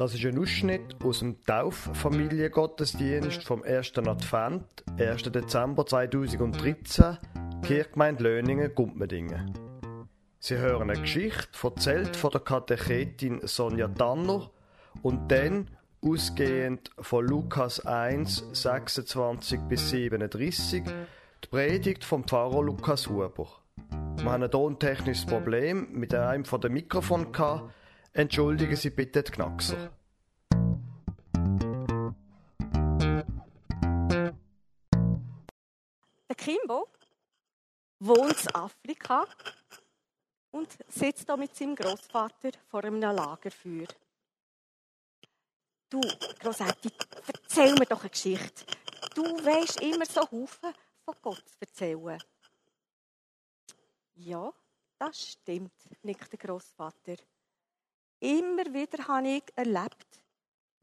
Das ist ein Ausschnitt aus dem Tauffamiliengottesdienst vom 1. Advent, 1. Dezember 2013, Kirchgemeinde Löningen, Gumpmedingen. Sie hören eine Geschichte, erzählt von der Katechetin Sonja Tanner und dann, ausgehend von Lukas 1, 26 bis 37, die Predigt vom Pfarrer Lukas Huber. Wir haben ein tontechnisches Problem mit einem von den Mikrofon gehabt, Entschuldigen Sie bitte die Knackser. Der Kimbo wohnt in Afrika und sitzt da mit seinem Großvater vor einem Lagerfeuer. Du, Grosetti, erzähl mir doch eine Geschichte. Du weißt immer so Haufen von Gott zu erzählen. Ja, das stimmt, nickt der Großvater. Immer wieder habe ich erlebt,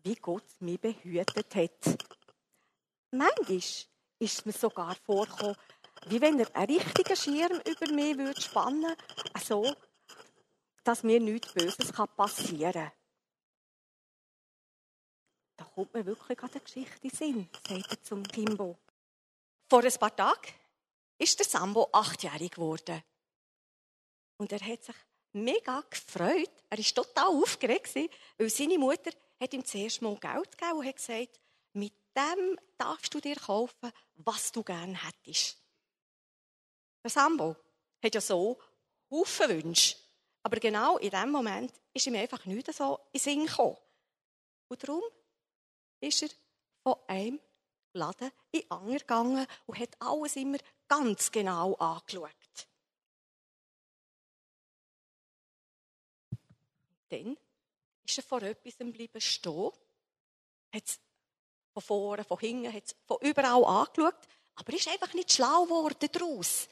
wie Gott mich behütet hat. Manchmal ist es mir sogar vorgekommen, wie wenn er einen richtigen Schirm über mich würde spannen würde, so, dass mir nichts Böses passieren kann. Da kommt mir wirklich an der Geschichte in Sinn, sagt er zum Kimbo. Vor ein paar Tagen ist der Sambo achtjährig geworden. Und er hat sich mega gefreut. Er war total aufgeregt, weil seine Mutter hat ihm zuerst mal Geld gegeben und hat gesagt, mit dem darfst du dir kaufen, was du gerne hättest. Der Sambo hat ja so Haufen Wünsche. Aber genau in dem Moment ist ihm einfach nicht so in Sinn gekommen. Und darum ist er von einem Laden in den anderen gegangen und hat alles immer ganz genau angeschaut. Dann ist er vor etwas geblieben stehen, hat es von vorne, von hinten, hat von überall angeschaut, aber ist einfach nicht schlau geworden daraus.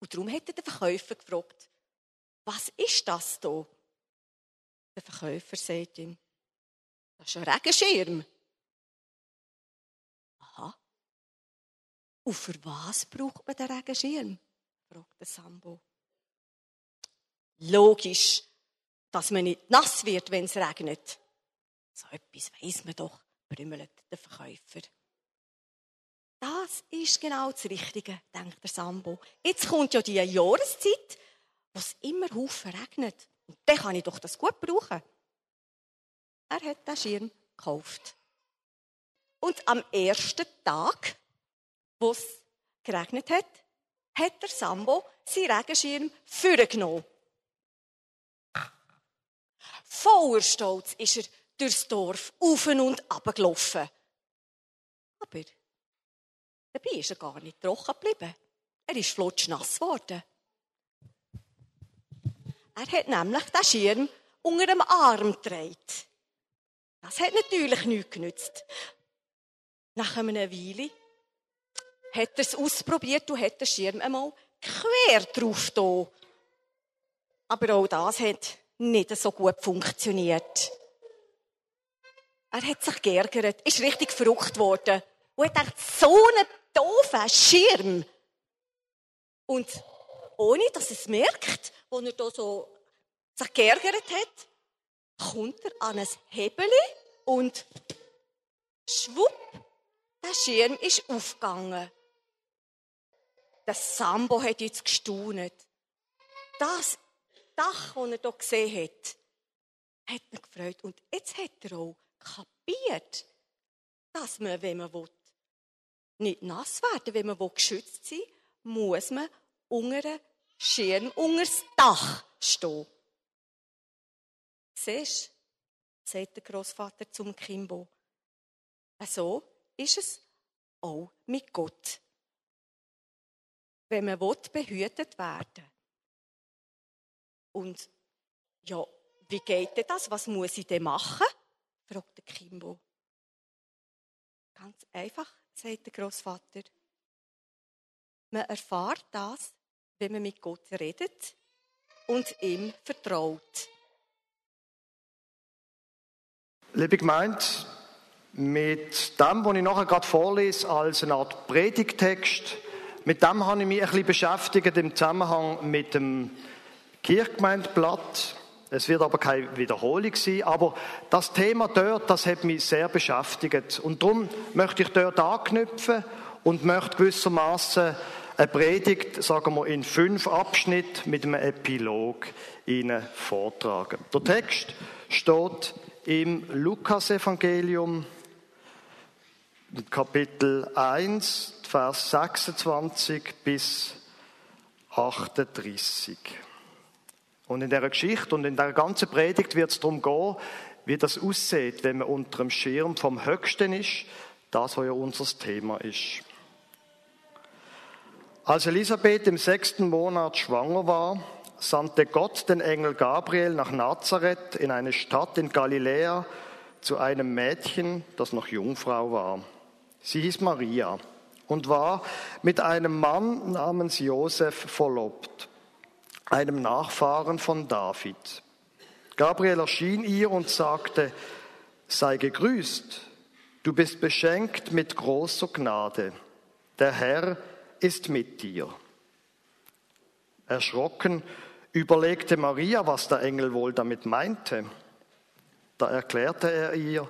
Und darum hat er den Verkäufer gefragt, was ist das da? Der Verkäufer sagt ihm, das ist ein Regenschirm. Aha. Und für was braucht man den Regenschirm? fragt der Sambo. Logisch, dass man nicht nass wird, wenn es regnet. So etwas weiss man doch, brümmelt der Verkäufer. Das ist genau das Richtige, denkt der Sambo. Jetzt kommt ja die Jahreszeit, wo es immer Haufen regnet. Und dann kann ich doch das gut brauchen. Er hat den Schirm gekauft. Und am ersten Tag, wo es geregnet hat, hat der Sambo seinen Regenschirm vorgenommen Voller Stolz ist er durchs Dorf auf und ab gelaufen. Aber dabei ist er gar nicht trocken geblieben. Er ist flutschnass geworden. Er hat nämlich den Schirm unter dem Arm gedreht. Das hat natürlich nichts genützt. Nach einer Weile hat er es ausprobiert und hat den Schirm einmal quer drauf da. Aber auch das hat nicht so gut funktioniert. Er hat sich geärgert, ist richtig verrückt worden und hat gedacht, so einen doofen Schirm. Und ohne dass es merkt, wo er da so sich geärgert hat, kommt er an ein Hebel und schwupp, der Schirm ist aufgegangen. Der Sambo hat jetzt gestaunet. Das Dach, das er hier gesehen hat, hat ihn gefreut. Und jetzt hat er auch kapiert, dass man, wenn man will, nicht nass werden wenn man will, geschützt sein muss man unter einem Schirm, unter das Dach stehen. Siehst du, sagt der Großvater zum Kimbo. So ist es auch mit Gott. Wenn man will, behütet werden und ja, wie geht denn das? Was muss ich denn machen? fragt der Kimbo. Ganz einfach, sagt der Großvater. Man erfahrt das, wenn man mit Gott redet und ihm vertraut. Liebe Gemeinde, mit dem, was ich nachher gerade vorlese, als eine Art Predigtext, mit dem habe ich mich ein bisschen beschäftigt im Zusammenhang mit dem Kirchgemeindeblatt. Es wird aber keine Wiederholung sein. Aber das Thema dort, das hat mich sehr beschäftigt. Und darum möchte ich dort anknüpfen und möchte gewissermaßen eine Predigt, sagen wir, in fünf Abschnitte mit einem Epilog Ihnen vortragen. Der Text steht im Lukasevangelium, Kapitel 1, Vers 26 bis 38. Und in der Geschichte und in der ganzen Predigt wird es darum gehen, wie das aussieht, wenn man unter dem Schirm vom Höchsten ist, das, was ja unser Thema ist. Als Elisabeth im sechsten Monat schwanger war, sandte Gott den Engel Gabriel nach Nazareth in eine Stadt in Galiläa zu einem Mädchen, das noch Jungfrau war. Sie hieß Maria und war mit einem Mann namens Josef verlobt, einem Nachfahren von David. Gabriel erschien ihr und sagte, sei gegrüßt, du bist beschenkt mit großer Gnade. Der Herr ist mit dir. Erschrocken überlegte Maria, was der Engel wohl damit meinte. Da erklärte er ihr,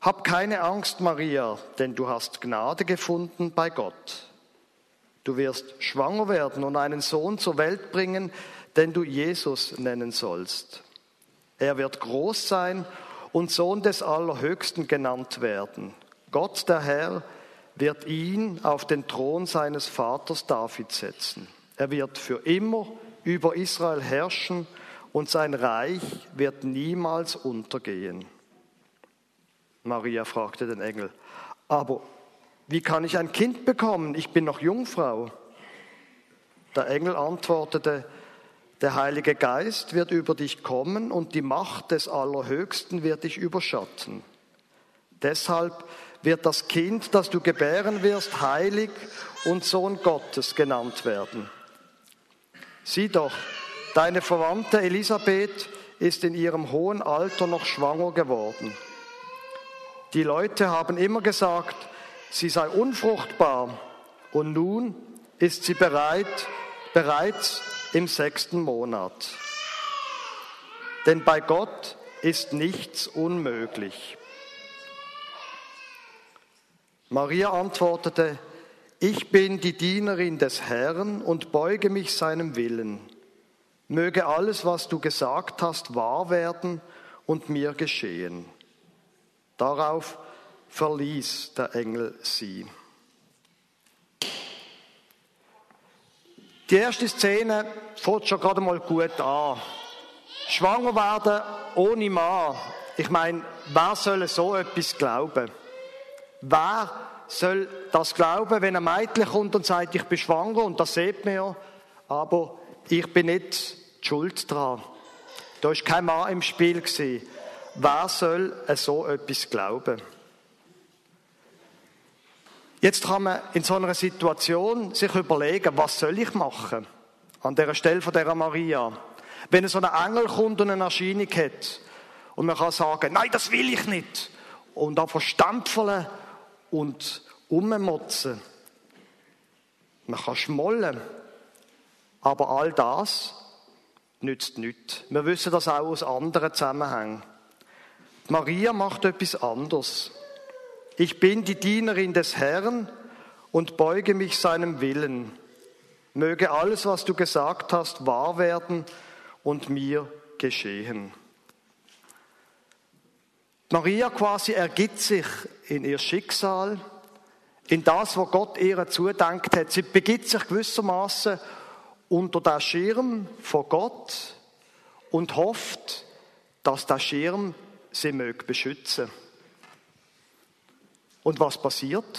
Hab keine Angst, Maria, denn du hast Gnade gefunden bei Gott. Du wirst schwanger werden und einen Sohn zur Welt bringen, den du Jesus nennen sollst. Er wird groß sein und Sohn des Allerhöchsten genannt werden. Gott der Herr wird ihn auf den Thron seines Vaters David setzen. Er wird für immer über Israel herrschen und sein Reich wird niemals untergehen. Maria fragte den Engel, aber wie kann ich ein Kind bekommen? Ich bin noch Jungfrau. Der Engel antwortete, der Heilige Geist wird über dich kommen und die Macht des Allerhöchsten wird dich überschatten. Deshalb wird das Kind, das du gebären wirst, heilig und Sohn Gottes genannt werden. Sieh doch, deine Verwandte Elisabeth ist in ihrem hohen Alter noch schwanger geworden. Die Leute haben immer gesagt, sie sei unfruchtbar und nun ist sie bereit, bereits im sechsten Monat. Denn bei Gott ist nichts unmöglich. Maria antwortete, ich bin die Dienerin des Herrn und beuge mich seinem Willen. Möge alles, was du gesagt hast, wahr werden und mir geschehen. Darauf verließ der Engel sie. Die erste Szene fängt schon gerade mal gut an. Schwanger werden ohne Mann. Ich meine, wer soll so etwas glauben? Wer soll das glauben, wenn ein Mädchen kommt und sagt, ich bin schwanger, und das sieht man ja, aber ich bin nicht schuld dran. Da ist kein Mann im Spiel. Wer soll so etwas glauben? Jetzt kann man in so einer Situation sich überlegen, was soll ich machen? An der Stelle von der Maria. Wenn so ein Engel kommt und eine Erscheinung hat und man kann sagen, nein, das will ich nicht. Und dann verstampfeln und ummotzen. Man kann schmollen. Aber all das nützt nichts. Wir wissen das auch aus anderen Zusammenhängen. Maria macht etwas anderes. Ich bin die Dienerin des Herrn und beuge mich seinem Willen. Möge alles, was du gesagt hast, wahr werden und mir geschehen. Maria quasi ergibt sich in ihr Schicksal, in das, was Gott ihr zudenkt hat. Sie begibt sich gewissermaßen unter den Schirm von Gott und hofft, dass der Schirm sie möge beschützen. Und was passiert?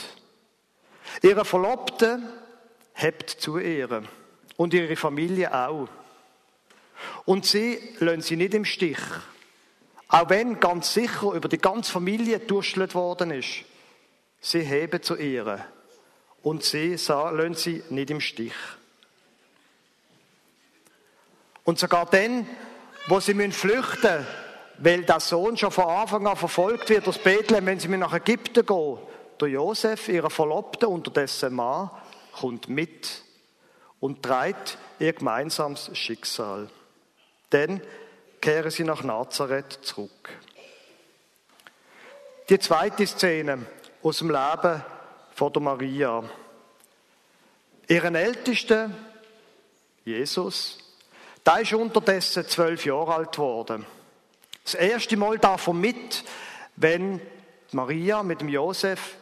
Ihre Verlobte hebt zu ihr und ihre Familie auch. Und sie lassen sie nicht im Stich. Auch wenn ganz sicher über die ganze Familie durchschlüsselt worden ist. Sie heben zu ihr. Und sie lassen sie nicht im Stich. Und sogar dann, wo sie flüchten müssen, weil der Sohn schon von Anfang an verfolgt wird aus Bethlehem, wenn sie nach Ägypten gehen, der Josef, ihre Verlobte, unterdessen Mann, kommt mit und trägt ihr gemeinsames Schicksal. Denn kehren sie nach Nazareth zurück. Die zweite Szene aus dem Leben von der Maria. Ihren Ältesten, Jesus, der ist unterdessen zwölf Jahre alt geworden. Das erste Mal darf er mit, wenn Maria mit Josef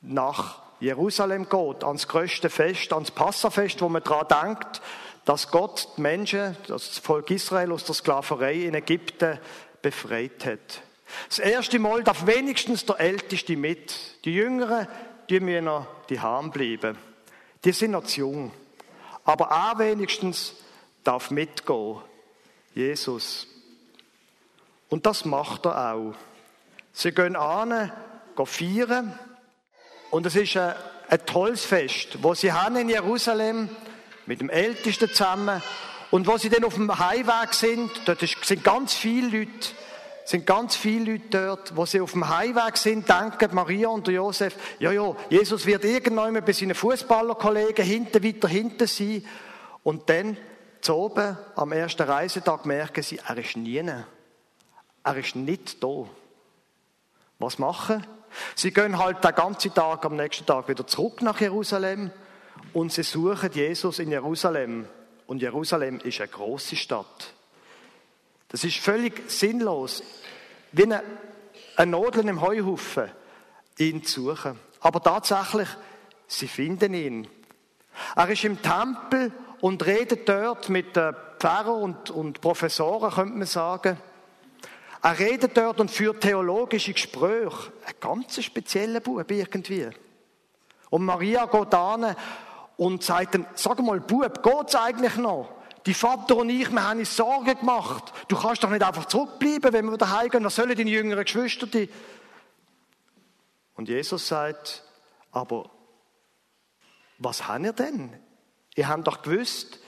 nach Jerusalem geht, ans größte Fest, ans Passafest, wo man daran denkt, dass Gott die Menschen, das Volk Israel aus der Sklaverei in Ägypten befreit hat. Das erste Mal darf wenigstens der Älteste mit. Die Jüngeren, die müssen noch die Harm bleiben. Die sind noch zu jung. Aber er wenigstens darf mitgehen. Jesus. Und das macht er auch. Sie gehen an, gehen feiern. Und es ist ein, ein tolles Fest, wo sie haben in Jerusalem mit dem Ältesten zusammen. Und wo sie dann auf dem Heimweg sind, dort sind ganz viele Leute, sind ganz viele Leute dort, wo sie auf dem Heimweg sind, denken Maria und Josef, ja, ja, Jesus wird irgendwann bei seinen Fußballerkollegen hinten, weiter hinten sein. Und dann, zu oben, am ersten Reisetag, merken sie, er ist nie. Er ist nicht da. Was machen? Sie gehen halt den ganzen Tag, am nächsten Tag wieder zurück nach Jerusalem und sie suchen Jesus in Jerusalem. Und Jerusalem ist eine große Stadt. Das ist völlig sinnlos, wie eine, eine Nadel im Heuhaufen, ihn zu suchen. Aber tatsächlich, sie finden ihn. Er ist im Tempel und redet dort mit den Pfarrern und, und Professoren, könnte man sagen. Er redet dort und führt theologische Gespräche. Ein ganz spezieller Bub irgendwie. Und Maria geht an und sagt dann, sag mal, Bub, geht's eigentlich noch? Die Vater und ich, wir haben uns Sorgen gemacht. Du kannst doch nicht einfach zurückbleiben, wenn wir wieder heimgehen. Was sollen deine jüngeren Geschwister? Die? Und Jesus sagt, aber was habt ihr denn? Ihr habt doch gewusst,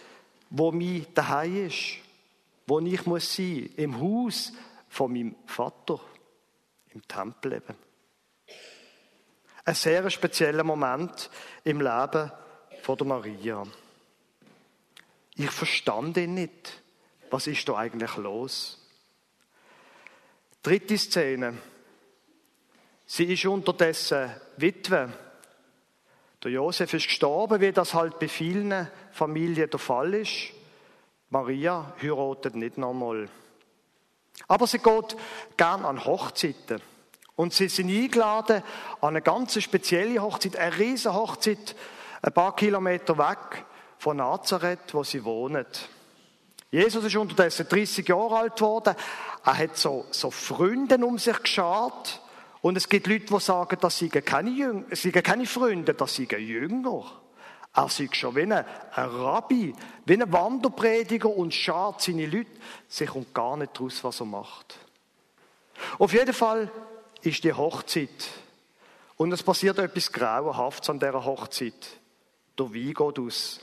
wo mein daheim ist, wo ich muss sein, im Haus von meinem Vater im Tempel. Ein sehr spezieller Moment im Leben von der Maria. Ich verstand ihn nicht. Was ist da eigentlich los? Dritte Szene. Sie ist unterdessen Witwe. Der Josef ist gestorben, wie das halt bei vielen Familien der Fall ist. Maria heiratet nicht nochmal. Aber sie geht gern an Hochzeiten. Und sie sind eingeladen an eine ganz spezielle Hochzeit, eine riesige Hochzeit, ein paar Kilometer weg von Nazareth, wo sie wohnen. Jesus ist unterdessen 30 Jahre alt geworden. Er hat so, so Freunde um sich geschart. Und es gibt Leute, die sagen, das seien keine, Jünger, seien keine Freunde, das seien Jünger. Er sieht schon wie ein, Rabbi, wie ein Wanderprediger und schart seine Leute. Sie kommt gar nicht raus, was er macht. Auf jeden Fall ist die Hochzeit. Und es passiert etwas Grauenhaftes an dieser Hochzeit. Der Wein geht aus.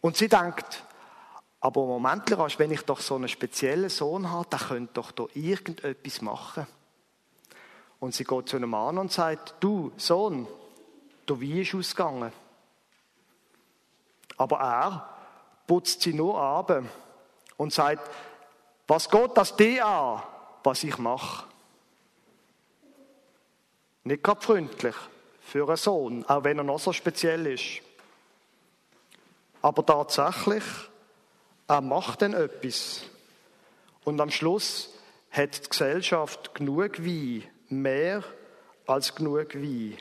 Und sie denkt, aber Moment, wenn ich doch so einen speziellen Sohn habe, der könnte doch da irgendetwas machen. Und sie geht zu einem Mann und sagt, du, Sohn, der Wein ist ausgegangen. Aber er putzt sie nur ab und sagt, was geht das dir an, was ich mache? Nicht gerade freundlich für einen Sohn, auch wenn er noch so speziell ist. Aber tatsächlich, er macht dann etwas. Und am Schluss hat die Gesellschaft genug Wein, mehr als genug Wein.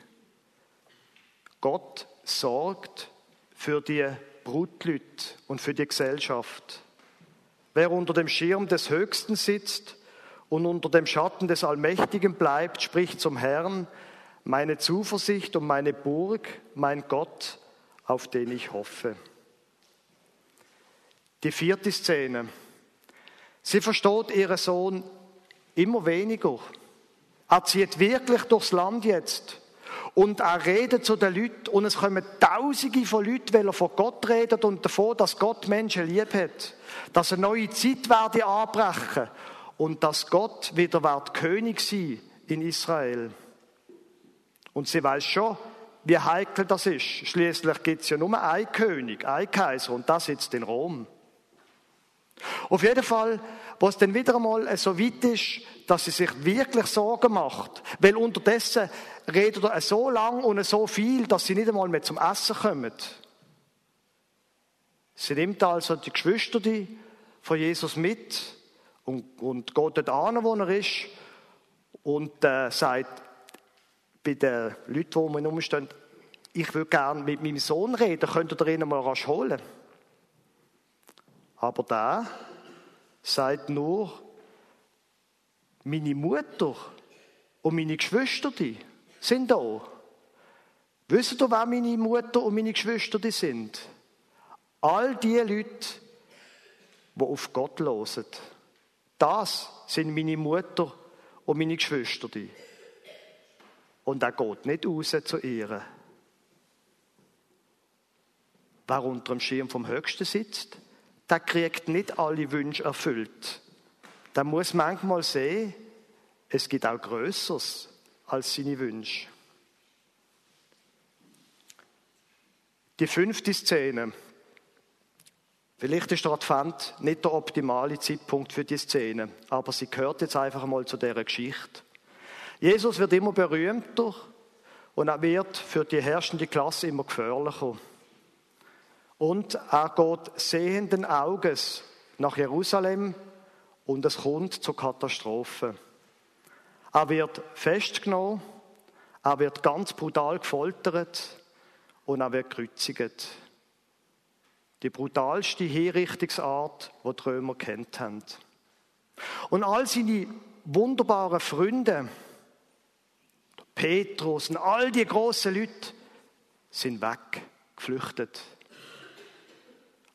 Gott sorgt für die Brutleute und für die Gesellschaft. Wer unter dem Schirm des Höchsten sitzt und unter dem Schatten des Allmächtigen bleibt, spricht zum Herrn, meine Zuversicht und meine Burg, mein Gott, auf den ich hoffe. Die vierte Szene. Sie versteht ihren Sohn immer weniger. Er zieht wirklich durchs Land jetzt. Und er redet zu den Leuten und es kommen Tausende von Leuten, weil er von Gott redet und davon, dass Gott Menschen lieb hat. Dass eine neue Zeit werde anbrechen und dass Gott wieder wird König sein in Israel. Und sie weiß schon, wie heikel das ist. Schließlich gibt es ja nur einen König, einen Kaiser und das sitzt in Rom. Auf jeden Fall, wo es dann wieder einmal so weit ist, dass sie sich wirklich Sorgen macht, weil unterdessen redet er so lang und so viel, dass sie nicht einmal mehr zum Essen kommen. Sie nimmt also die Geschwister von Jesus mit und, und geht dort an, wo er ist und äh, sagt bei den Leuten, die um ihn herumstehen, ich würde gerne mit meinem Sohn reden, könnt ihr ihn mal rasch holen? Aber da sagt nur, meine Mutter und meine Geschwister sind da. Wisst ihr, wer meine Mutter und meine Geschwister sind? All die Leute, die auf Gott hören. Das sind meine Mutter und meine Geschwister. Und er geht nicht raus zu ihr. Wer unter dem Schirm vom Höchsten sitzt, der kriegt nicht alle Wünsche erfüllt. Der muss manchmal sehen, es gibt auch Größeres als seine Wünsche. Die fünfte Szene. Vielleicht ist der Advent nicht der optimale Zeitpunkt für die Szene, aber sie gehört jetzt einfach mal zu dieser Geschichte. Jesus wird immer berühmter und er wird für die herrschende Klasse immer gefährlicher. Und er geht sehenden Auges nach Jerusalem und es kommt zur Katastrophe. Er wird festgenommen, er wird ganz brutal gefoltert und er wird gekreuzigt. Die brutalste Hinrichtungsart, die die Römer kennt haben. Und all seine wunderbaren Freunde, Petrus und all die großen Leute, sind weg, geflüchtet.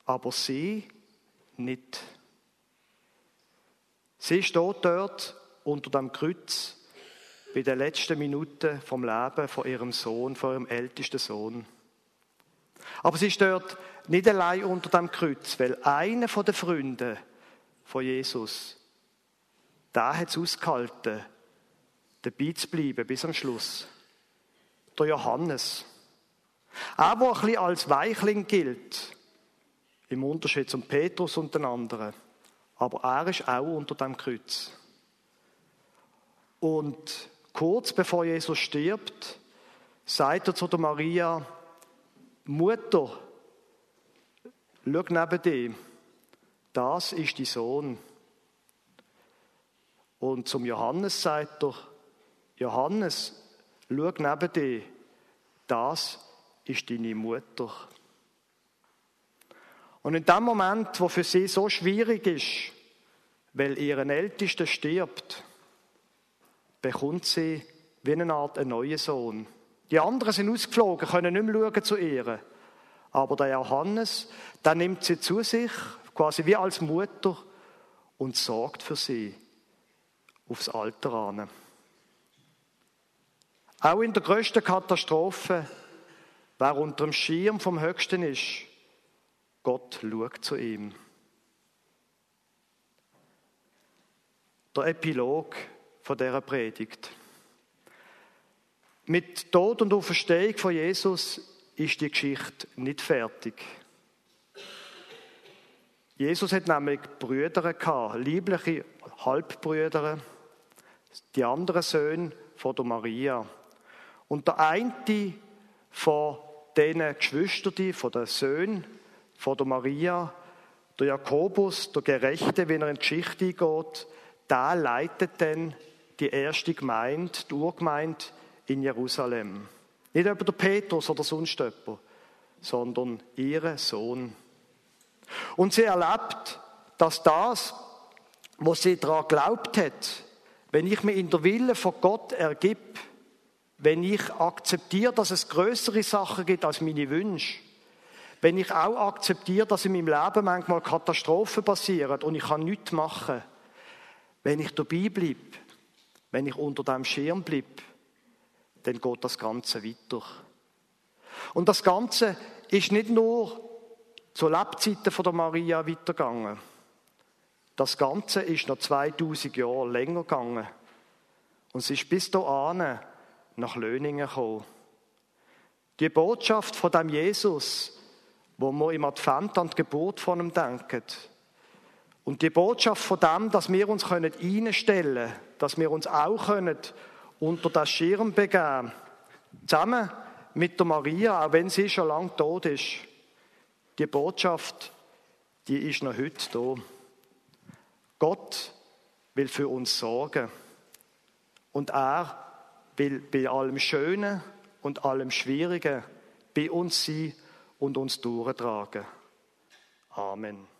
Aber sie nicht. Sie steht dort unter dem Kreuz bei den letzten Minuten vom Leben von ihrem Sohn, von ihrem ältesten Sohn. Aber sie steht nicht allein unter dem Kreuz, weil einer von den Freunden von Jesus, da hat es ausgehalten, dabei zu bleiben bis am Schluss. Der Johannes. Er, der ein bisschen als Weichling gilt, im Unterschied zum Petrus und den anderen. Aber er ist auch unter dem Kreuz. Und kurz bevor Jesus stirbt, sagt er zu der Maria, Mutter, schau neben dir, das ist dein Sohn. Und zum Johannes sagt er, Johannes, schau neben dir, das ist deine Mutter. Und in dem Moment, wo für sie so schwierig ist, weil ihren Ältesten stirbt, bekommt sie wie eine Art einen neuen Sohn. Die anderen sind ausgeflogen, können nicht mehr schauen zu ihr. Aber der Johannes, der nimmt sie zu sich, quasi wie als Mutter, und sorgt für sie aufs Alter an. Auch in der größten Katastrophe, wer unter dem Schirm vom Höchsten ist, Gott schaut zu ihm. Der Epilog von dieser Predigt. Mit Tod und Auferstehung von Jesus ist die Geschichte nicht fertig. Jesus hat nämlich Brüder gehabt, liebliche Halbbrüder, die anderen Söhne von der Maria. Und der eine von diesen Geschwistern, von den Söhnen von der Maria, der Jakobus, der Gerechte, wenn er in die Geschichte eingeht, da leitet dann die erste Gemeinde, die Urgemeinde in Jerusalem. Nicht über der Petrus oder sonst jemand, sondern ihr Sohn. Und sie erlebt, dass das, was sie daran glaubt hat, wenn ich mir in der Wille von Gott ergib, wenn ich akzeptiere, dass es größere Sachen gibt als meine Wünsche, wenn ich auch akzeptiere, dass in meinem Leben manchmal Katastrophen passieren und ich kann nichts machen, wenn ich dabei bleibe, wenn ich unter dem Schirm bleibe, dann geht das Ganze weiter. Und das Ganze ist nicht nur zu Lebzeiten von der Maria weitergegangen. Das Ganze ist noch 2000 Jahre länger gegangen. Und sie ist bis dahin nach Löningen gekommen. Die Botschaft von dem Jesus, wo wir im Advent an die Geburt von ihm denken Und die Botschaft von dem, dass wir uns einstellen können, dass wir uns auch können unter das Schirm begeben, zusammen mit der Maria, auch wenn sie schon lange tot ist, die Botschaft, die ist noch heute da. Gott will für uns sorgen. Und er will bei allem Schönen und allem Schwierigen bei uns sein und uns durchtragen. Amen.